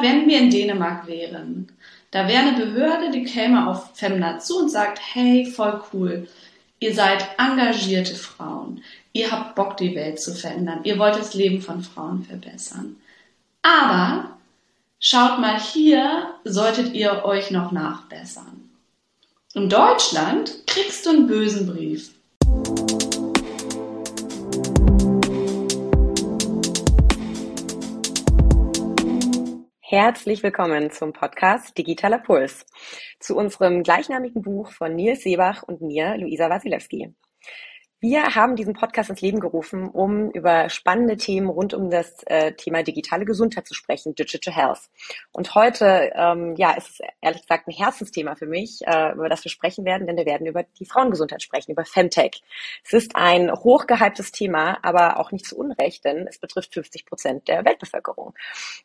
Wenn wir in Dänemark wären, da wäre eine Behörde, die käme auf Femna zu und sagt, hey, voll cool, ihr seid engagierte Frauen, ihr habt Bock, die Welt zu verändern, ihr wollt das Leben von Frauen verbessern. Aber schaut mal hier, solltet ihr euch noch nachbessern. In Deutschland kriegst du einen bösen Brief. Herzlich willkommen zum Podcast Digitaler Puls, zu unserem gleichnamigen Buch von Nils Seebach und mir, Luisa Wasilewski. Wir haben diesen Podcast ins Leben gerufen, um über spannende Themen rund um das äh, Thema digitale Gesundheit zu sprechen, Digital Health. Und heute, ähm, ja, ist es ehrlich gesagt ein Herzensthema für mich, äh, über das wir sprechen werden, denn wir werden über die Frauengesundheit sprechen, über Femtech. Es ist ein hochgehyptes Thema, aber auch nicht zu Unrecht, denn es betrifft 50 Prozent der Weltbevölkerung.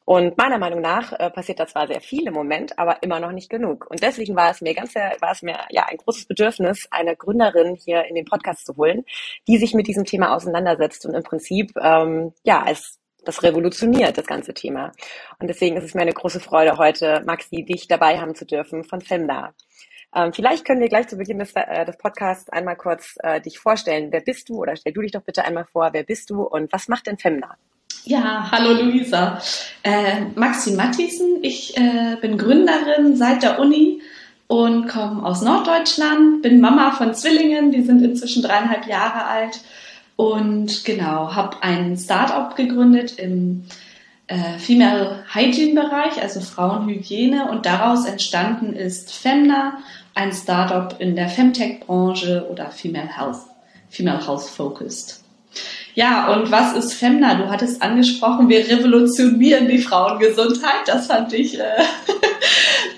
Und meiner Meinung nach äh, passiert da zwar sehr viel im Moment, aber immer noch nicht genug. Und deswegen war es mir ganz, war es mir ja ein großes Bedürfnis, eine Gründerin hier in den Podcast zu holen, die sich mit diesem Thema auseinandersetzt und im Prinzip ähm, ja als das revolutioniert, das ganze Thema. Und deswegen ist es mir eine große Freude, heute Maxi, dich dabei haben zu dürfen von Femda. Ähm, vielleicht können wir gleich zu Beginn des, äh, des Podcasts einmal kurz äh, dich vorstellen. Wer bist du oder stell du dich doch bitte einmal vor, wer bist du und was macht denn Femda? Ja, hallo Luisa. Äh, Maxi Matthiesen, ich äh, bin Gründerin seit der Uni und komme aus Norddeutschland, bin Mama von Zwillingen, die sind inzwischen dreieinhalb Jahre alt und genau, habe ein Startup gegründet im äh, Female Hygiene Bereich, also Frauenhygiene und daraus entstanden ist Femna, ein Startup in der Femtech Branche oder Female Health, Female Health Focused. Ja, und was ist Femna? Du hattest angesprochen, wir revolutionieren die Frauengesundheit. Das fand ich äh,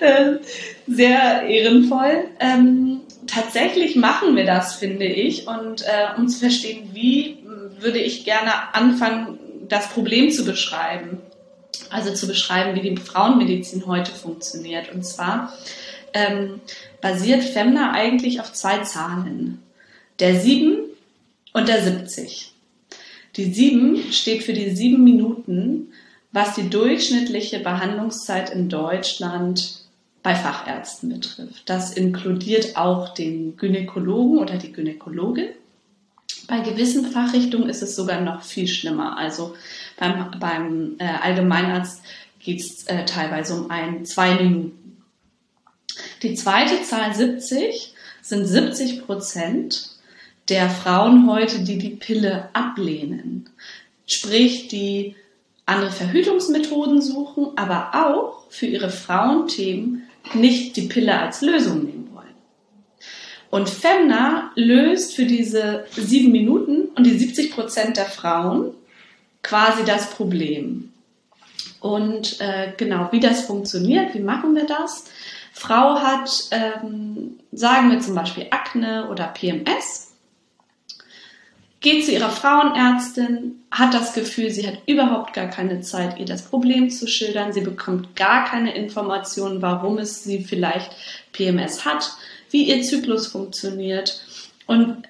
äh sehr ehrenvoll. Ähm, tatsächlich machen wir das, finde ich. Und äh, um zu verstehen, wie, würde ich gerne anfangen, das Problem zu beschreiben. Also zu beschreiben, wie die Frauenmedizin heute funktioniert. Und zwar ähm, basiert Femna eigentlich auf zwei Zahlen. Der 7 und der 70. Die 7 steht für die sieben Minuten, was die durchschnittliche Behandlungszeit in Deutschland bei Fachärzten betrifft. Das inkludiert auch den Gynäkologen oder die Gynäkologin. Bei gewissen Fachrichtungen ist es sogar noch viel schlimmer. Also beim, beim äh, Allgemeinarzt geht es äh, teilweise um ein, zwei Minuten. Die zweite Zahl 70 sind 70 Prozent der Frauen heute, die die Pille ablehnen. Sprich, die andere Verhütungsmethoden suchen, aber auch für ihre Frauenthemen nicht die Pille als Lösung nehmen wollen. Und Femna löst für diese sieben Minuten und die 70 Prozent der Frauen quasi das Problem. Und äh, genau, wie das funktioniert, wie machen wir das? Frau hat, ähm, sagen wir zum Beispiel Akne oder PMS geht zu ihrer Frauenärztin, hat das Gefühl, sie hat überhaupt gar keine Zeit, ihr das Problem zu schildern. Sie bekommt gar keine Informationen, warum es sie vielleicht PMS hat, wie ihr Zyklus funktioniert. Und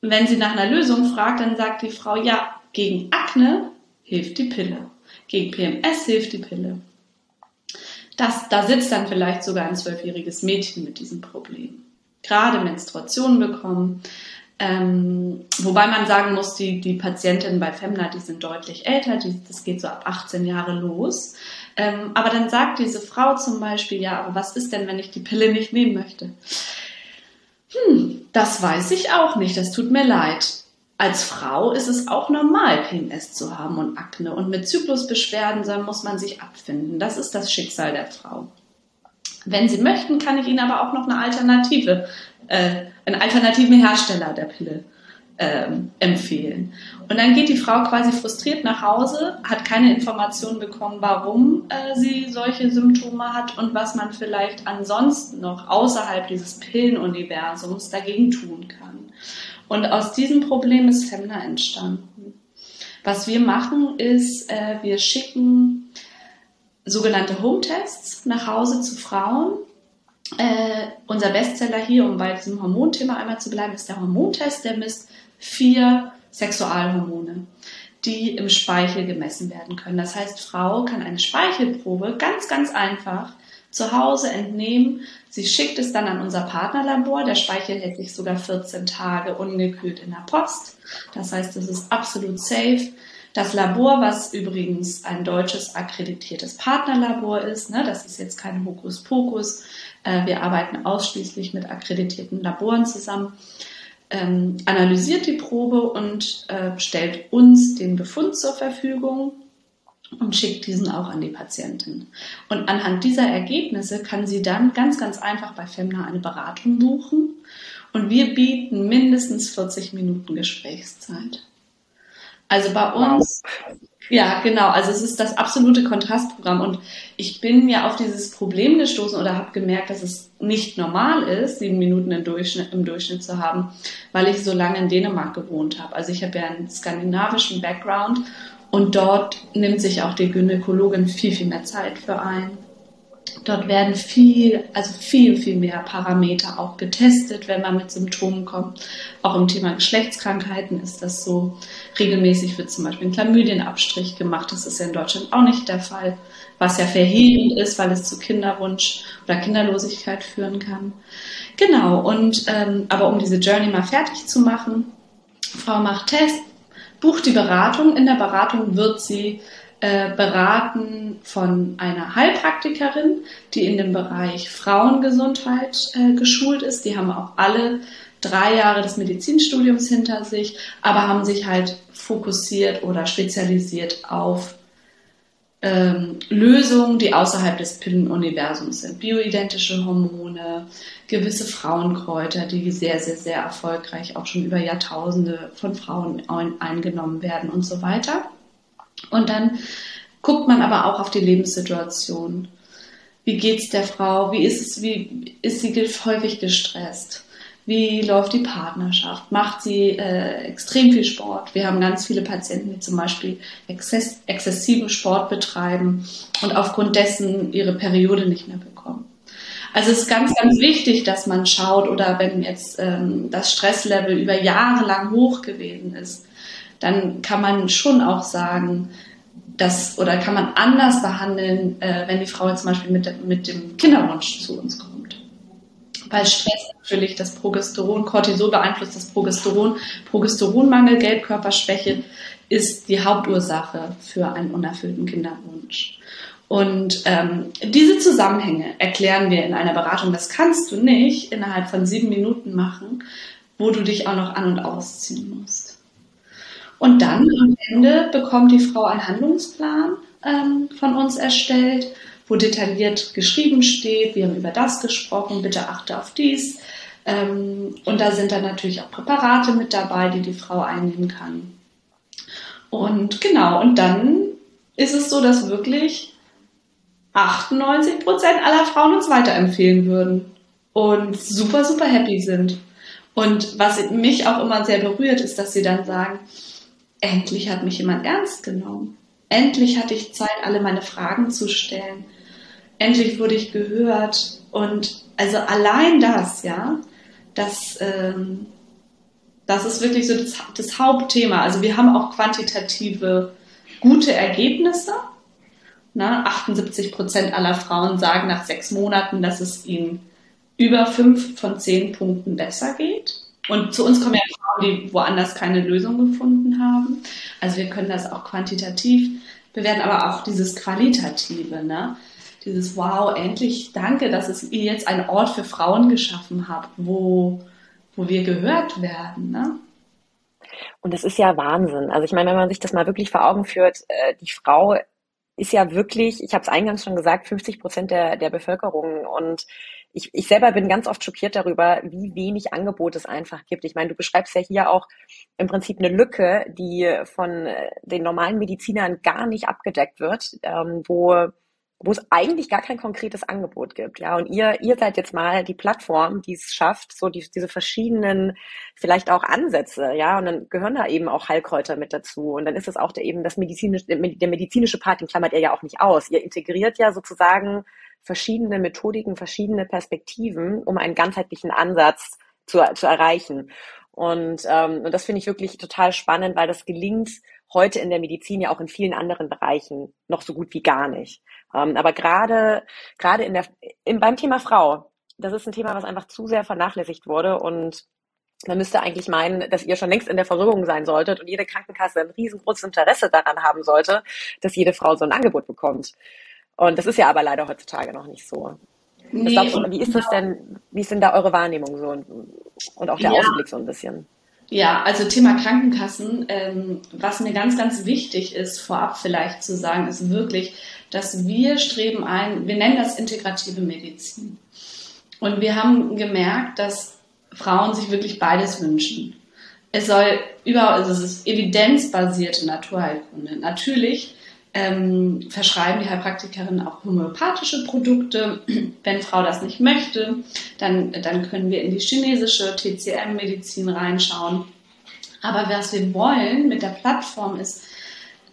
wenn sie nach einer Lösung fragt, dann sagt die Frau, ja, gegen Akne hilft die Pille. Gegen PMS hilft die Pille. Das, da sitzt dann vielleicht sogar ein zwölfjähriges Mädchen mit diesem Problem. Gerade Menstruation bekommen, ähm, wobei man sagen muss, die, die Patientinnen bei Femna, die sind deutlich älter, die, das geht so ab 18 Jahre los. Ähm, aber dann sagt diese Frau zum Beispiel, ja, aber was ist denn, wenn ich die Pille nicht nehmen möchte? Hm, das weiß ich auch nicht, das tut mir leid. Als Frau ist es auch normal, PMS zu haben und Akne. Und mit Zyklusbeschwerden muss man sich abfinden. Das ist das Schicksal der Frau. Wenn Sie möchten, kann ich Ihnen aber auch noch eine Alternative äh, einen alternativen Hersteller der Pille ähm, empfehlen. Und dann geht die Frau quasi frustriert nach Hause, hat keine Informationen bekommen, warum äh, sie solche Symptome hat und was man vielleicht ansonsten noch außerhalb dieses Pillenuniversums dagegen tun kann. Und aus diesem Problem ist Femna entstanden. Was wir machen, ist, äh, wir schicken sogenannte Home-Tests nach Hause zu Frauen, äh, unser Bestseller hier, um bei diesem Hormonthema einmal zu bleiben, ist der Hormontest. Der misst vier Sexualhormone. die im Speichel gemessen werden können. Das heißt, Frau kann eine Speichelprobe ganz, ganz einfach zu Hause entnehmen. Sie schickt es dann an unser Partnerlabor. Der Speichel hält sich sogar 14 Tage ungekühlt in der Post. Das heißt, es ist absolut safe. Das Labor, was übrigens ein deutsches akkreditiertes Partnerlabor ist, ne, das ist jetzt kein Hokuspokus. Äh, wir arbeiten ausschließlich mit akkreditierten Laboren zusammen ähm, analysiert die Probe und äh, stellt uns den Befund zur Verfügung und schickt diesen auch an die Patientin. Und anhand dieser Ergebnisse kann sie dann ganz, ganz einfach bei Femna eine Beratung buchen. Und wir bieten mindestens 40 Minuten Gesprächszeit. Also bei uns wow. Ja, genau. Also es ist das absolute Kontrastprogramm. Und ich bin mir auf dieses Problem gestoßen oder habe gemerkt, dass es nicht normal ist, sieben Minuten im Durchschnitt, im Durchschnitt zu haben, weil ich so lange in Dänemark gewohnt habe. Also ich habe ja einen skandinavischen Background und dort nimmt sich auch die Gynäkologin viel, viel mehr Zeit für ein. Dort werden viel, also viel, viel mehr Parameter auch getestet, wenn man mit Symptomen kommt. Auch im Thema Geschlechtskrankheiten ist das so. Regelmäßig wird zum Beispiel ein Chlamydienabstrich gemacht. Das ist ja in Deutschland auch nicht der Fall, was ja verheerend ist, weil es zu Kinderwunsch oder Kinderlosigkeit führen kann. Genau, und ähm, aber um diese Journey mal fertig zu machen, Frau macht Test, bucht die Beratung. In der Beratung wird sie äh, beraten von einer Heilpraktikerin, die in dem Bereich Frauengesundheit äh, geschult ist. Die haben auch alle drei Jahre des Medizinstudiums hinter sich, aber haben sich halt fokussiert oder spezialisiert auf ähm, Lösungen, die außerhalb des Pillenuniversums sind. Bioidentische Hormone, gewisse Frauenkräuter, die sehr, sehr, sehr erfolgreich auch schon über Jahrtausende von Frauen eingenommen werden und so weiter. Und dann guckt man aber auch auf die Lebenssituation. Wie geht's der Frau? Wie ist es, wie ist sie häufig gestresst? Wie läuft die Partnerschaft? Macht sie äh, extrem viel Sport? Wir haben ganz viele Patienten, die zum Beispiel exzess exzessiven Sport betreiben und aufgrund dessen ihre Periode nicht mehr bekommen. Also es ist ganz, ganz wichtig, dass man schaut oder wenn jetzt ähm, das Stresslevel über Jahre lang hoch gewesen ist, dann kann man schon auch sagen, dass, oder kann man anders behandeln, äh, wenn die Frau zum Beispiel mit, mit dem Kinderwunsch zu uns kommt. Weil Stress natürlich das Progesteron, Cortisol beeinflusst das Progesteron, Progesteronmangel, Gelbkörperschwäche ist die Hauptursache für einen unerfüllten Kinderwunsch. Und ähm, diese Zusammenhänge erklären wir in einer Beratung. Das kannst du nicht innerhalb von sieben Minuten machen, wo du dich auch noch an und ausziehen musst. Und dann am Ende bekommt die Frau einen Handlungsplan ähm, von uns erstellt, wo detailliert geschrieben steht, wir haben über das gesprochen, bitte achte auf dies. Ähm, und da sind dann natürlich auch Präparate mit dabei, die die Frau einnehmen kann. Und genau, und dann ist es so, dass wirklich 98 Prozent aller Frauen uns weiterempfehlen würden und super, super happy sind. Und was mich auch immer sehr berührt, ist, dass sie dann sagen, endlich hat mich jemand ernst genommen. Endlich hatte ich Zeit, alle meine Fragen zu stellen. Endlich wurde ich gehört. Und also allein das, ja, das, ähm, das ist wirklich so das, das Hauptthema. Also wir haben auch quantitative gute Ergebnisse. Na, 78 Prozent aller Frauen sagen nach sechs Monaten, dass es ihnen über fünf von zehn Punkten besser geht. Und zu uns kommen ja die woanders keine Lösung gefunden haben. Also wir können das auch quantitativ bewerten, aber auch dieses Qualitative, ne? Dieses Wow, endlich danke, dass es ihr jetzt einen Ort für Frauen geschaffen habt, wo, wo wir gehört werden, ne? Und das ist ja Wahnsinn. Also ich meine, wenn man sich das mal wirklich vor Augen führt, äh, die Frau ist ja wirklich, ich habe es eingangs schon gesagt, 50 Prozent der, der Bevölkerung. Und ich, ich selber bin ganz oft schockiert darüber, wie wenig Angebot es einfach gibt. Ich meine, du beschreibst ja hier auch im Prinzip eine Lücke, die von äh, den normalen Medizinern gar nicht abgedeckt wird, ähm, wo wo es eigentlich gar kein konkretes Angebot gibt. Ja, und ihr, ihr seid jetzt mal die Plattform, die es schafft, so die, diese verschiedenen, vielleicht auch Ansätze, ja, und dann gehören da eben auch Heilkräuter mit dazu. Und dann ist es auch der, eben das medizinische, der medizinische Part, den klammert ihr ja auch nicht aus. Ihr integriert ja sozusagen verschiedene Methodiken, verschiedene Perspektiven, um einen ganzheitlichen Ansatz zu, zu erreichen. Und, ähm, und das finde ich wirklich total spannend, weil das gelingt heute in der Medizin ja auch in vielen anderen Bereichen noch so gut wie gar nicht. Ähm, aber gerade, gerade in der, in, beim Thema Frau, das ist ein Thema, was einfach zu sehr vernachlässigt wurde und man müsste eigentlich meinen, dass ihr schon längst in der Versorgung sein solltet und jede Krankenkasse ein riesengroßes Interesse daran haben sollte, dass jede Frau so ein Angebot bekommt. Und das ist ja aber leider heutzutage noch nicht so. Nee, du, wie ist das denn, wie ist denn da eure Wahrnehmung so und, und auch der ja. Ausblick so ein bisschen? Ja, also Thema Krankenkassen, ähm, was mir ganz, ganz wichtig ist, vorab vielleicht zu sagen, ist wirklich, dass wir streben ein, wir nennen das integrative Medizin. Und wir haben gemerkt, dass Frauen sich wirklich beides wünschen. Es soll überhaupt, also es ist evidenzbasierte Naturheilkunde. Natürlich ähm, verschreiben die Heilpraktikerinnen auch homöopathische Produkte. Wenn Frau das nicht möchte, dann, dann können wir in die chinesische TCM-Medizin reinschauen. Aber was wir wollen mit der Plattform ist,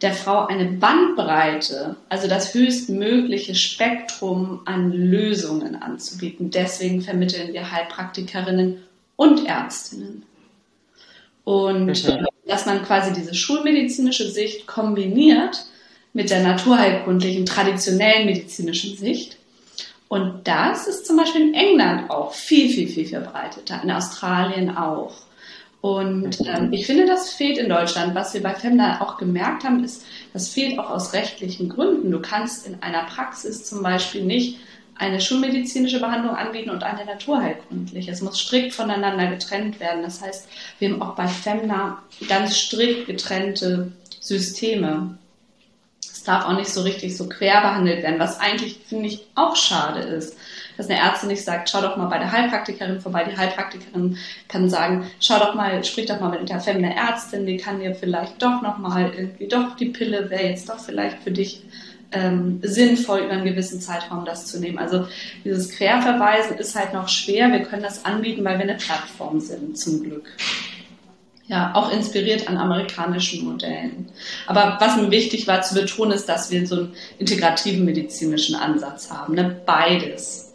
der Frau eine Bandbreite, also das höchstmögliche Spektrum an Lösungen anzubieten. Deswegen vermitteln wir Heilpraktikerinnen und Ärztinnen. Und mhm. dass man quasi diese schulmedizinische Sicht kombiniert mit der naturheilkundlichen, traditionellen medizinischen Sicht. Und das ist zum Beispiel in England auch viel, viel, viel verbreiteter, in Australien auch. Und ähm, ich finde, das fehlt in Deutschland. Was wir bei Femna auch gemerkt haben, ist, das fehlt auch aus rechtlichen Gründen. Du kannst in einer Praxis zum Beispiel nicht eine schulmedizinische Behandlung anbieten und eine naturheilkundliche. Es muss strikt voneinander getrennt werden. Das heißt, wir haben auch bei Femna ganz strikt getrennte Systeme darf auch nicht so richtig so quer behandelt werden, was eigentlich, finde ich, auch schade ist. Dass eine Ärztin nicht sagt, schau doch mal bei der Heilpraktikerin vorbei. Die Heilpraktikerin kann sagen, schau doch mal, sprich doch mal mit der femine Ärztin, die kann dir vielleicht doch noch mal irgendwie, doch die Pille wäre jetzt doch vielleicht für dich ähm, sinnvoll, über einen gewissen Zeitraum das zu nehmen. Also dieses Querverweisen ist halt noch schwer. Wir können das anbieten, weil wir eine Plattform sind, zum Glück. Ja, auch inspiriert an amerikanischen Modellen. Aber was mir wichtig war zu betonen, ist, dass wir so einen integrativen medizinischen Ansatz haben. Ne? Beides.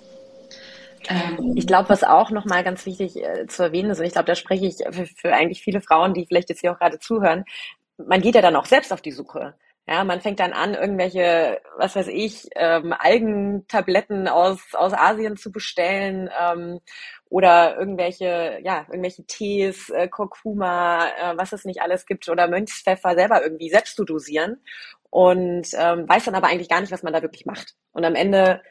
Ähm, ich glaube, was auch nochmal ganz wichtig äh, zu erwähnen ist, und ich glaube, da spreche ich für, für eigentlich viele Frauen, die vielleicht jetzt hier auch gerade zuhören, man geht ja dann auch selbst auf die Suche. Ja, man fängt dann an, irgendwelche, was weiß ich, ähm, Algentabletten aus, aus Asien zu bestellen ähm, oder irgendwelche, ja, irgendwelche Tees, äh, Kurkuma, äh, was es nicht alles gibt oder Mönchspfeffer selber irgendwie selbst zu dosieren und ähm, weiß dann aber eigentlich gar nicht, was man da wirklich macht. Und am Ende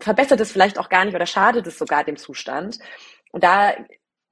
verbessert es vielleicht auch gar nicht oder schadet es sogar dem Zustand. Und da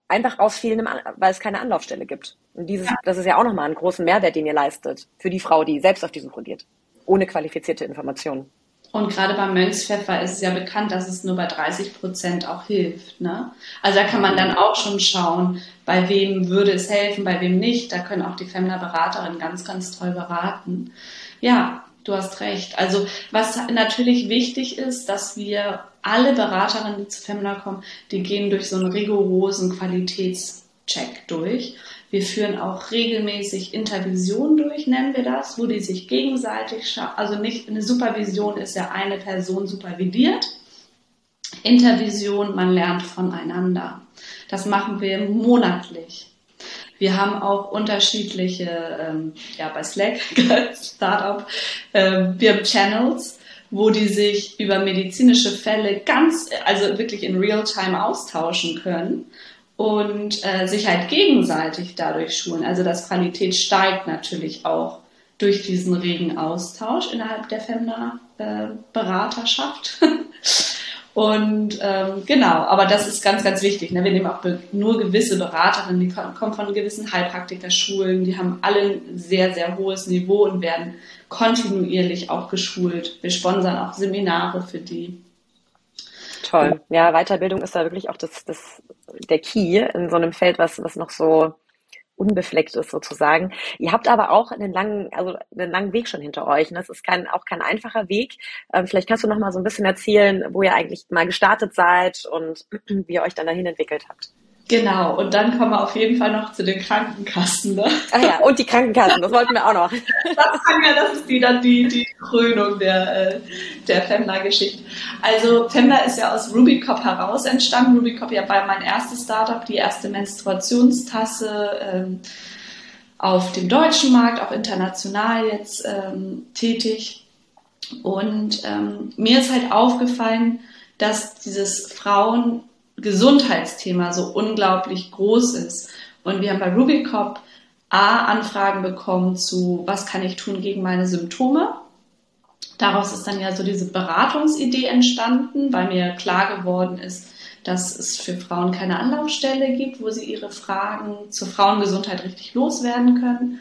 einfach aus fehlendem, weil es keine Anlaufstelle gibt. Und dieses, ja. das ist ja auch nochmal einen großen Mehrwert, den ihr leistet für die Frau, die selbst auf die Suche geht, ohne qualifizierte Informationen. Und gerade beim Mönchspfeffer ist es ja bekannt, dass es nur bei 30 Prozent auch hilft. Ne? Also da kann man dann auch schon schauen, bei wem würde es helfen, bei wem nicht. Da können auch die Femna-Beraterinnen ganz, ganz toll beraten. Ja, du hast recht. Also was natürlich wichtig ist, dass wir alle Beraterinnen, die zu Femna kommen, die gehen durch so einen rigorosen Qualitätscheck durch. Wir führen auch regelmäßig Intervision durch, nennen wir das, wo die sich gegenseitig, also nicht eine Supervision ist ja eine Person supervidiert. Intervision, man lernt voneinander. Das machen wir monatlich. Wir haben auch unterschiedliche, ähm, ja, bei Slack, Startup, äh, wir haben Channels, wo die sich über medizinische Fälle ganz, also wirklich in Real-Time austauschen können und äh, sich halt gegenseitig dadurch schulen. Also das Qualität steigt natürlich auch durch diesen regen Austausch innerhalb der Femna-Beraterschaft. Äh, und ähm, genau, aber das ist ganz, ganz wichtig. Ne? Wir nehmen auch nur gewisse Beraterinnen, die kommen von gewissen Heilpraktikerschulen, die haben alle ein sehr, sehr hohes Niveau und werden kontinuierlich auch geschult. Wir sponsern auch Seminare für die. Toll. Ja, Weiterbildung ist da wirklich auch das, das, der Key in so einem Feld, was, was noch so unbefleckt ist sozusagen. Ihr habt aber auch einen langen, also einen langen Weg schon hinter euch. Und das ist kein, auch kein einfacher Weg. Ähm, vielleicht kannst du noch mal so ein bisschen erzählen, wo ihr eigentlich mal gestartet seid und wie ihr euch dann dahin entwickelt habt. Genau, und dann kommen wir auf jeden Fall noch zu den Krankenkassen. Ne? Ah ja, und die Krankenkassen, das wollten wir auch noch. Das, das ist die, dann die, die Krönung der, äh, der Femna-Geschichte. Also Femna ist ja aus Rubicop heraus entstanden. Rubicop ja war mein erstes Startup, die erste Menstruationstasse. Ähm, auf dem deutschen Markt, auch international jetzt ähm, tätig. Und ähm, mir ist halt aufgefallen, dass dieses Frauengesundheitsthema so unglaublich groß ist. Und wir haben bei Rubicop A Anfragen bekommen zu, was kann ich tun gegen meine Symptome? Daraus ist dann ja so diese Beratungsidee entstanden, weil mir klar geworden ist, dass es für Frauen keine Anlaufstelle gibt, wo sie ihre Fragen zur Frauengesundheit richtig loswerden können.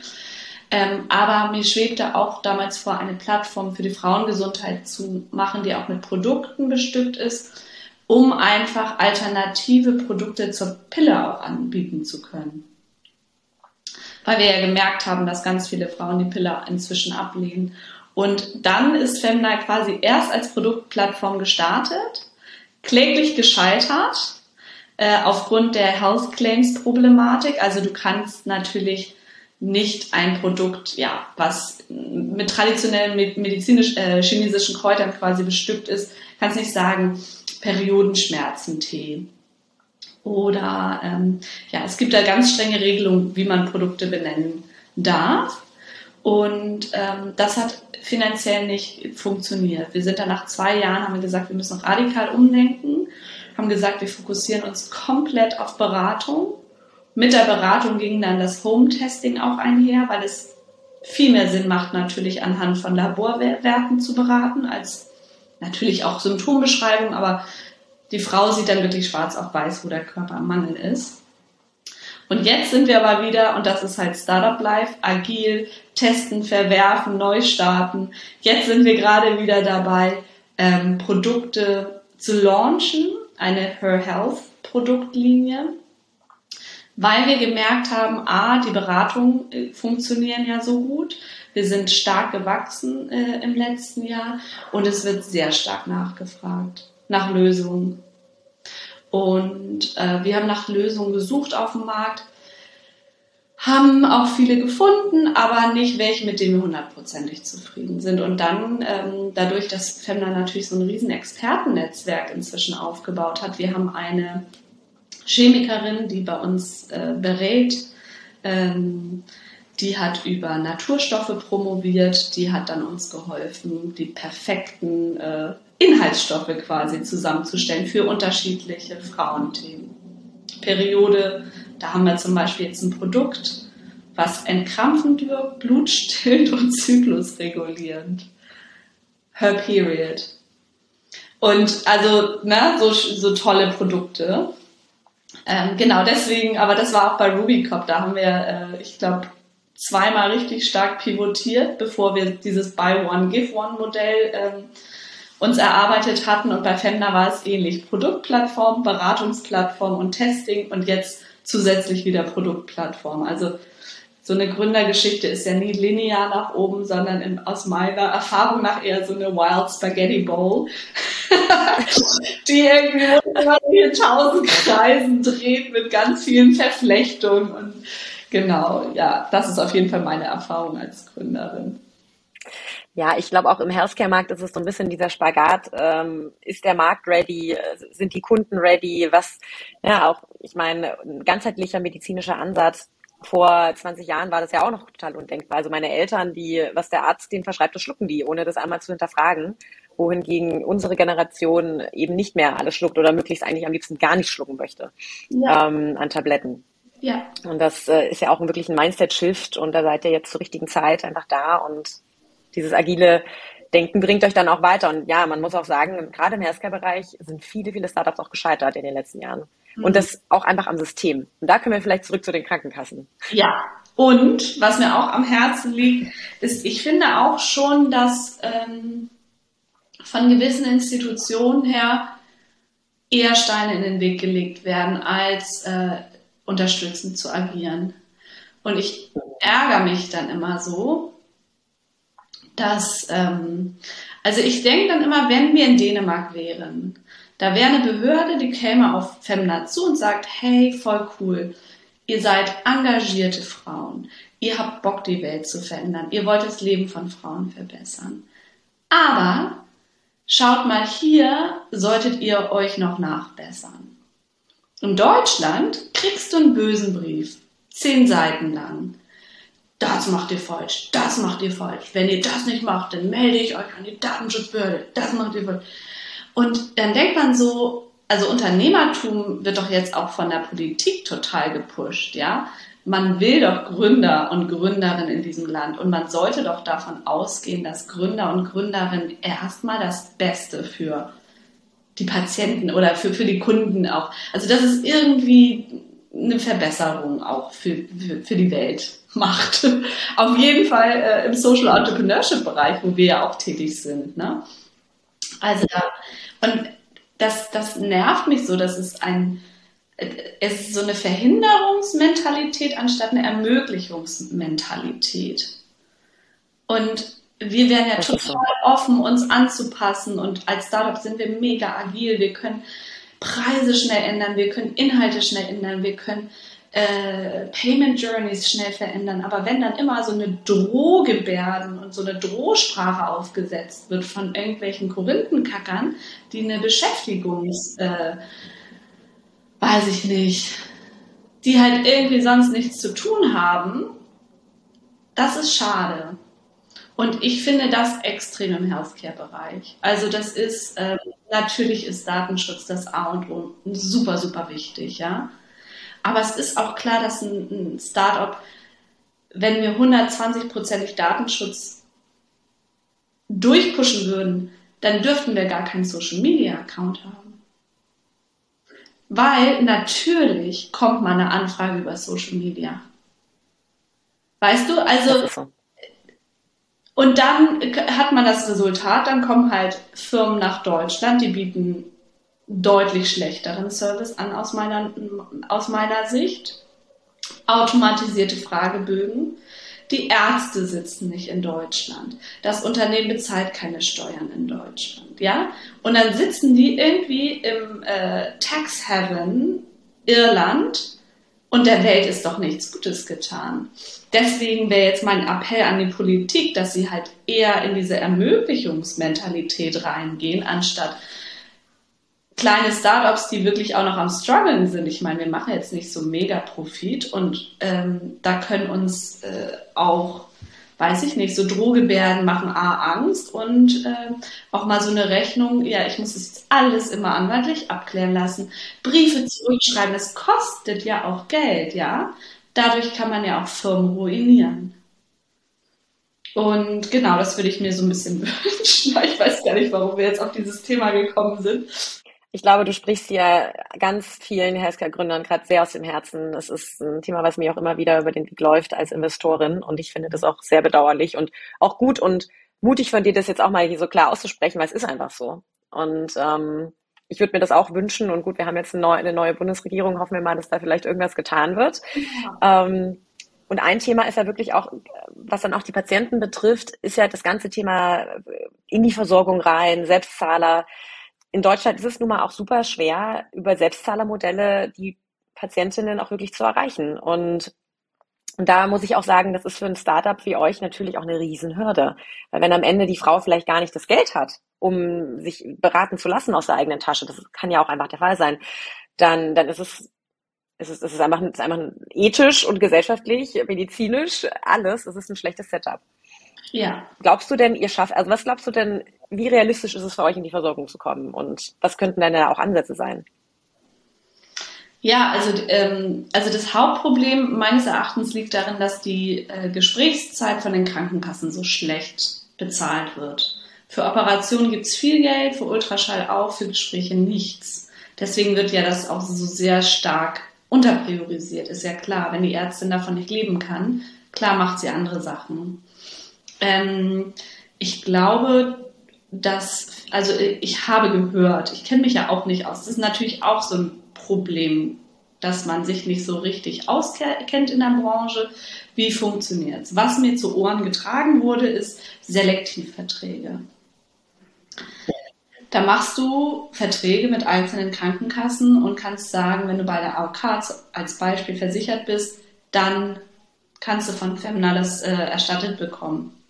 Ähm, aber mir schwebte auch damals vor, eine Plattform für die Frauengesundheit zu machen, die auch mit Produkten bestückt ist, um einfach alternative Produkte zur Pille auch anbieten zu können. Weil wir ja gemerkt haben, dass ganz viele Frauen die Pille inzwischen ablehnen. Und dann ist Femna quasi erst als Produktplattform gestartet kläglich gescheitert äh, aufgrund der Health Claims Problematik. Also du kannst natürlich nicht ein Produkt, ja, was mit traditionellen medizinisch äh, chinesischen Kräutern quasi bestückt ist, kannst nicht sagen Periodenschmerzentee. Oder ähm, ja, es gibt da ganz strenge Regelungen, wie man Produkte benennen darf. Und ähm, das hat finanziell nicht funktioniert. Wir sind dann nach zwei Jahren, haben wir gesagt, wir müssen radikal umdenken, haben gesagt, wir fokussieren uns komplett auf Beratung. Mit der Beratung ging dann das Home-Testing auch einher, weil es viel mehr Sinn macht, natürlich anhand von Laborwerten zu beraten, als natürlich auch Symptombeschreibung, aber die Frau sieht dann wirklich schwarz auf weiß, wo der Körper am Mangel ist. Und jetzt sind wir aber wieder, und das ist halt Startup Life, agil, testen, verwerfen, neu starten. Jetzt sind wir gerade wieder dabei, ähm, Produkte zu launchen, eine Her Health Produktlinie, weil wir gemerkt haben, a, die Beratungen äh, funktionieren ja so gut. Wir sind stark gewachsen äh, im letzten Jahr und es wird sehr stark nachgefragt nach Lösungen. Und äh, wir haben nach Lösungen gesucht auf dem Markt, haben auch viele gefunden, aber nicht welche, mit denen wir hundertprozentig zufrieden sind. Und dann, ähm, dadurch, dass Femna natürlich so ein riesen Expertennetzwerk inzwischen aufgebaut hat, wir haben eine Chemikerin, die bei uns äh, berät, ähm, die hat über Naturstoffe promoviert, die hat dann uns geholfen, die perfekten äh, Inhaltsstoffe quasi zusammenzustellen für unterschiedliche Frauenthemen. Periode, da haben wir zum Beispiel jetzt ein Produkt, was entkrampfend wirkt, blutstillend und zyklusregulierend. Her Period. Und also, ne, so, so tolle Produkte. Ähm, genau deswegen, aber das war auch bei Rubicop, da haben wir, äh, ich glaube, zweimal richtig stark pivotiert, bevor wir dieses Buy One, Give One Modell ähm, uns erarbeitet hatten. Und bei Femna war es ähnlich. Produktplattform, Beratungsplattform und Testing und jetzt zusätzlich wieder Produktplattform. Also so eine Gründergeschichte ist ja nie linear nach oben, sondern in, aus meiner Erfahrung nach eher so eine Wild Spaghetti Bowl, die irgendwie in tausend Kreisen dreht mit ganz vielen Verflechtungen und genau, ja, das ist auf jeden Fall meine Erfahrung als Gründerin. Ja, ich glaube auch im Healthcare-Markt ist es so ein bisschen dieser Spagat. Ähm, ist der Markt ready? Sind die Kunden ready? Was, ja, auch, ich meine, ein ganzheitlicher medizinischer Ansatz. Vor 20 Jahren war das ja auch noch total undenkbar. Also meine Eltern, die, was der Arzt denen verschreibt, das schlucken die, ohne das einmal zu hinterfragen. Wohingegen unsere Generation eben nicht mehr alles schluckt oder möglichst eigentlich am liebsten gar nicht schlucken möchte ja. ähm, an Tabletten. Ja. Und das äh, ist ja auch wirklich ein Mindset-Shift und da seid ihr jetzt zur richtigen Zeit einfach da und dieses agile Denken bringt euch dann auch weiter. Und ja, man muss auch sagen, gerade im Healthcare-Bereich sind viele, viele Startups auch gescheitert in den letzten Jahren. Mhm. Und das auch einfach am System. Und da können wir vielleicht zurück zu den Krankenkassen. Ja. Und was mir auch am Herzen liegt, ist, ich finde auch schon, dass ähm, von gewissen Institutionen her eher Steine in den Weg gelegt werden, als äh, unterstützend zu agieren. Und ich ärgere mich dann immer so, dass, ähm, also ich denke dann immer, wenn wir in Dänemark wären, da wäre eine Behörde, die käme auf Femna zu und sagt, hey, voll cool, ihr seid engagierte Frauen, ihr habt Bock, die Welt zu verändern, ihr wollt das Leben von Frauen verbessern. Aber schaut mal hier, solltet ihr euch noch nachbessern. In Deutschland kriegst du einen bösen Brief, zehn Seiten lang. das macht ihr falsch, das macht ihr falsch. Wenn ihr das nicht macht, dann melde ich euch an die Datenschutzbehörde, das macht ihr falsch. Und dann denkt man so, also Unternehmertum wird doch jetzt auch von der Politik total gepusht, ja. Man will doch Gründer und Gründerinnen in diesem Land und man sollte doch davon ausgehen, dass Gründer und Gründerinnen erstmal das Beste für die Patienten oder für, für die Kunden auch. Also das ist irgendwie eine Verbesserung auch für, für, für die Welt macht. Auf jeden Fall äh, im Social Entrepreneurship Bereich, wo wir ja auch tätig sind. Ne? Also da, und das, das nervt mich so, dass es ein, es ist so eine Verhinderungsmentalität anstatt eine Ermöglichungsmentalität. Und wir werden ja total offen, uns anzupassen und als Startup sind wir mega agil. Wir können Preise schnell ändern, wir können Inhalte schnell ändern, wir können äh, Payment Journeys schnell verändern. Aber wenn dann immer so eine Drohgebärden und so eine Drohsprache aufgesetzt wird von irgendwelchen Korinthenkackern, die eine Beschäftigungs, äh, weiß ich nicht, die halt irgendwie sonst nichts zu tun haben, das ist schade. Und ich finde das extrem im Healthcare-Bereich. Also das ist, äh, natürlich ist Datenschutz das A und O super, super wichtig, ja. Aber es ist auch klar, dass ein, ein Startup, wenn wir 120-prozentig Datenschutz durchpushen würden, dann dürften wir gar keinen Social-Media-Account haben. Weil natürlich kommt mal eine Anfrage über Social Media. Weißt du, also und dann hat man das Resultat, dann kommen halt Firmen nach Deutschland, die bieten deutlich schlechteren Service an aus meiner, aus meiner Sicht. Automatisierte Fragebögen. Die Ärzte sitzen nicht in Deutschland. Das Unternehmen bezahlt keine Steuern in Deutschland, ja? Und dann sitzen die irgendwie im äh, Tax Heaven Irland und der Welt ist doch nichts Gutes getan. Deswegen wäre jetzt mein Appell an die Politik, dass sie halt eher in diese Ermöglichungsmentalität reingehen, anstatt kleine Startups, die wirklich auch noch am struggeln sind. Ich meine, wir machen jetzt nicht so mega Profit und ähm, da können uns äh, auch, weiß ich nicht, so Drohgebärden machen A Angst und äh, auch mal so eine Rechnung, ja, ich muss es jetzt alles immer anwaltlich abklären lassen, Briefe zurückschreiben, das kostet ja auch Geld, ja. Dadurch kann man ja auch Firmen ruinieren. Und genau, das würde ich mir so ein bisschen wünschen. Ich weiß gar nicht, warum wir jetzt auf dieses Thema gekommen sind. Ich glaube, du sprichst hier ganz vielen Healthcare-Gründern gerade sehr aus dem Herzen. Es ist ein Thema, was mir auch immer wieder über den Weg läuft als Investorin. Und ich finde das auch sehr bedauerlich und auch gut und mutig von dir, das jetzt auch mal hier so klar auszusprechen, weil es ist einfach so. Und ähm, ich würde mir das auch wünschen. Und gut, wir haben jetzt eine neue, eine neue Bundesregierung. Hoffen wir mal, dass da vielleicht irgendwas getan wird. Ja. Ähm, und ein Thema ist ja wirklich auch, was dann auch die Patienten betrifft, ist ja das ganze Thema in die Versorgung rein, Selbstzahler in Deutschland ist es nun mal auch super schwer, über Selbstzahlermodelle die Patientinnen auch wirklich zu erreichen. Und, da muss ich auch sagen, das ist für ein Startup wie euch natürlich auch eine Riesenhürde. Weil wenn am Ende die Frau vielleicht gar nicht das Geld hat, um sich beraten zu lassen aus der eigenen Tasche, das kann ja auch einfach der Fall sein, dann, dann ist es es ist, es ist einfach, es ist einfach ethisch und gesellschaftlich, medizinisch, alles. Es ist ein schlechtes Setup. Ja. Glaubst du denn, ihr schafft, also was glaubst du denn, wie realistisch ist es für euch, in die Versorgung zu kommen? Und was könnten denn da auch Ansätze sein? Ja, also, ähm, also das Hauptproblem meines Erachtens liegt darin, dass die äh, Gesprächszeit von den Krankenkassen so schlecht bezahlt wird. Für Operationen gibt es viel Geld, für Ultraschall auch, für Gespräche nichts. Deswegen wird ja das auch so sehr stark unterpriorisiert, ist ja klar. Wenn die Ärztin davon nicht leben kann, klar macht sie andere Sachen. Ähm, ich glaube, dass, also ich habe gehört, ich kenne mich ja auch nicht aus, das ist natürlich auch so ein Problem, dass man sich nicht so richtig auskennt in der Branche. Wie funktioniert es? Was mir zu Ohren getragen wurde, ist Selektivverträge. Da machst du Verträge mit einzelnen Krankenkassen und kannst sagen, wenn du bei der AOK als Beispiel versichert bist, dann kannst du von Femna das äh, erstattet bekommen.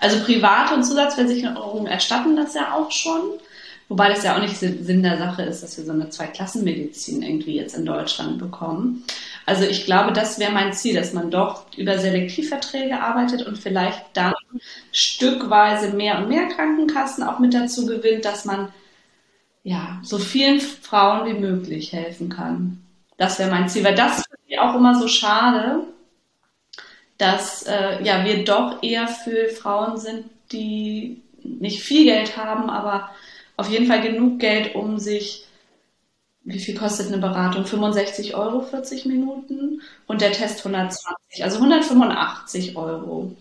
Also private und Zusatzversicherungen erstatten das ja auch schon. Wobei das ja auch nicht Sinn der Sache ist, dass wir so eine Zweiklassenmedizin irgendwie jetzt in Deutschland bekommen. Also ich glaube, das wäre mein Ziel, dass man doch über Selektivverträge arbeitet und vielleicht dann stückweise mehr und mehr Krankenkassen auch mit dazu gewinnt, dass man ja so vielen Frauen wie möglich helfen kann. Das wäre mein Ziel, weil das finde ich auch immer so schade, dass äh, ja wir doch eher für Frauen sind, die nicht viel Geld haben, aber auf jeden Fall genug Geld, um sich wie viel kostet eine Beratung? 65 Euro 40 Minuten und der Test 120, also 185 Euro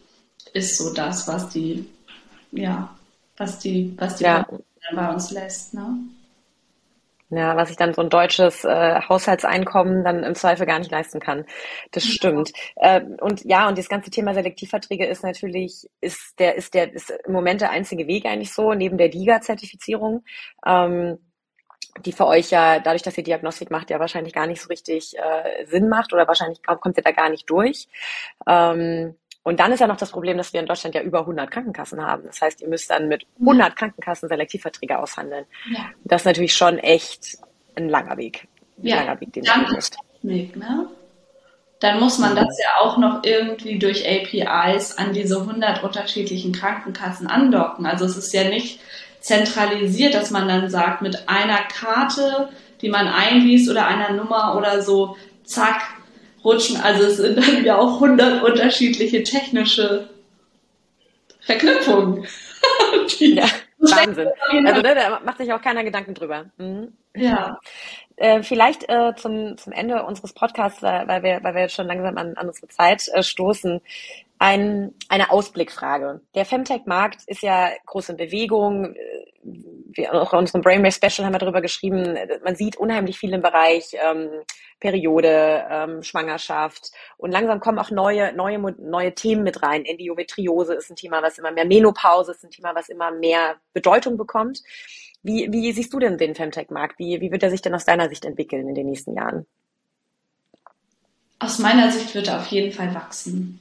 ist so das, was die, ja, was die, was die ja. bei uns lässt, ne? Ja, was ich dann so ein deutsches äh, Haushaltseinkommen dann im Zweifel gar nicht leisten kann. Das stimmt. Ja. Äh, und ja, und das ganze Thema Selektivverträge ist natürlich, ist der, ist der, ist im Moment der einzige Weg eigentlich so, neben der DIGA-Zertifizierung. Ähm, die für euch ja, dadurch, dass ihr Diagnostik macht, ja wahrscheinlich gar nicht so richtig äh, Sinn macht oder wahrscheinlich kommt ihr da gar nicht durch. Ähm, und dann ist ja noch das Problem, dass wir in Deutschland ja über 100 Krankenkassen haben. Das heißt, ihr müsst dann mit 100 Krankenkassen Selektivverträge aushandeln. Ja. Das ist natürlich schon echt ein langer Weg. Ein ja, langer Weg, den dann ihr müsst. Weg, ne? Dann muss man das ja auch noch irgendwie durch APIs an diese 100 unterschiedlichen Krankenkassen andocken. Also es ist ja nicht zentralisiert, dass man dann sagt, mit einer Karte, die man einliest oder einer Nummer oder so, zack, rutschen. Also es sind dann ja auch 100 unterschiedliche technische Verknüpfungen. ja, Wahnsinn. Also ne, da macht sich auch keiner Gedanken drüber. Mhm. Ja. Äh, vielleicht äh, zum, zum Ende unseres Podcasts, weil, wir, weil wir jetzt schon langsam an, an unsere Zeit äh, stoßen, ein, eine Ausblickfrage. Der Femtech-Markt ist ja groß in Bewegung. Wir auch in unserem Brainwave Special haben wir darüber geschrieben. Man sieht unheimlich viel im Bereich ähm, Periode, ähm, Schwangerschaft und langsam kommen auch neue, neue, neue Themen mit rein. Endometriose ist ein Thema, was immer mehr Menopause ist ein Thema, was immer mehr Bedeutung bekommt. Wie, wie siehst du denn den Femtech-Markt? Wie, wie wird er sich denn aus deiner Sicht entwickeln in den nächsten Jahren? Aus meiner Sicht wird er auf jeden Fall wachsen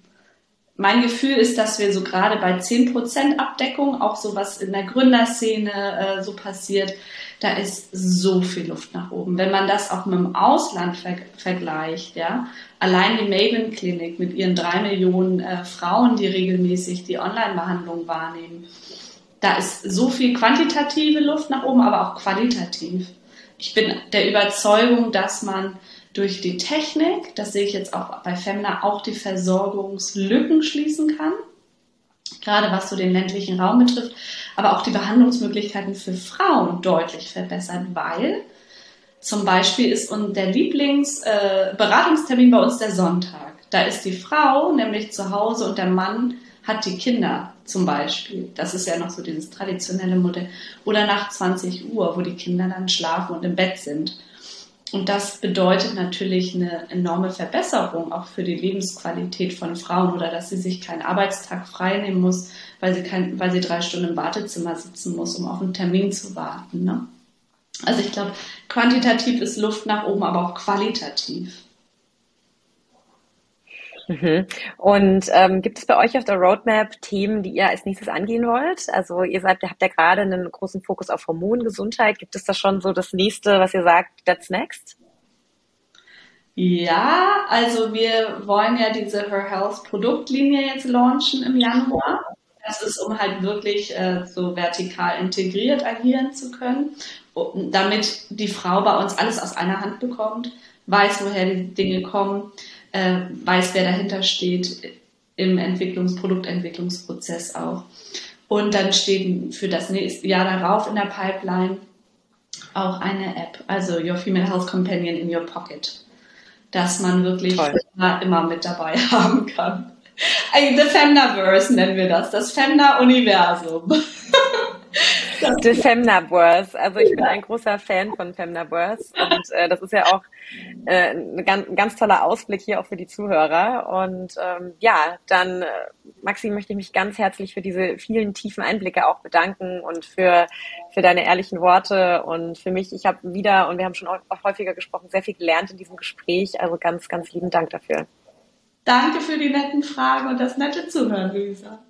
mein Gefühl ist, dass wir so gerade bei 10% Abdeckung, auch so was in der Gründerszene äh, so passiert, da ist so viel Luft nach oben. Wenn man das auch mit dem Ausland ver vergleicht, ja, allein die Maven Klinik mit ihren drei Millionen äh, Frauen, die regelmäßig die Online-Behandlung wahrnehmen, da ist so viel quantitative Luft nach oben, aber auch qualitativ. Ich bin der Überzeugung, dass man durch die Technik, das sehe ich jetzt auch bei Femna, auch die Versorgungslücken schließen kann. Gerade was so den ländlichen Raum betrifft, aber auch die Behandlungsmöglichkeiten für Frauen deutlich verbessert, weil zum Beispiel ist der Lieblingsberatungstermin äh, bei uns der Sonntag. Da ist die Frau nämlich zu Hause und der Mann hat die Kinder zum Beispiel. Das ist ja noch so dieses traditionelle Modell. Oder nach 20 Uhr, wo die Kinder dann schlafen und im Bett sind. Und das bedeutet natürlich eine enorme Verbesserung auch für die Lebensqualität von Frauen oder dass sie sich keinen Arbeitstag freinehmen muss, weil sie, kein, weil sie drei Stunden im Wartezimmer sitzen muss, um auf einen Termin zu warten. Ne? Also ich glaube, quantitativ ist Luft nach oben, aber auch qualitativ. Mhm. Und ähm, gibt es bei euch auf der Roadmap Themen, die ihr als nächstes angehen wollt? Also ihr seid, habt ja gerade einen großen Fokus auf Hormongesundheit. Gibt es da schon so das nächste, was ihr sagt, that's next? Ja, also wir wollen ja diese Her Health Produktlinie jetzt launchen im Januar. Das ist, um halt wirklich äh, so vertikal integriert agieren zu können, damit die Frau bei uns alles aus einer Hand bekommt, weiß, woher die Dinge kommen, äh, weiß, wer dahinter steht im Entwicklungs-, Produktentwicklungsprozess auch. Und dann steht für das nächste Jahr darauf in der Pipeline auch eine App, also Your Female Health Companion in Your Pocket, dass man wirklich immer, immer mit dabei haben kann. The Femnaverse nennen wir das, das Femna-Universum. The Femnaverse. Also ich bin ein großer Fan von Femnaverse und äh, das ist ja auch äh, ein, ganz, ganz toller Ausblick hier auch für die Zuhörer. Und ähm, ja, dann, äh, Maxi, möchte ich mich ganz herzlich für diese vielen tiefen Einblicke auch bedanken und für, für deine ehrlichen Worte. Und für mich, ich habe wieder, und wir haben schon auch häufiger gesprochen, sehr viel gelernt in diesem Gespräch. Also ganz, ganz lieben Dank dafür. Danke für die netten Fragen und das nette Zuhören, Luisa.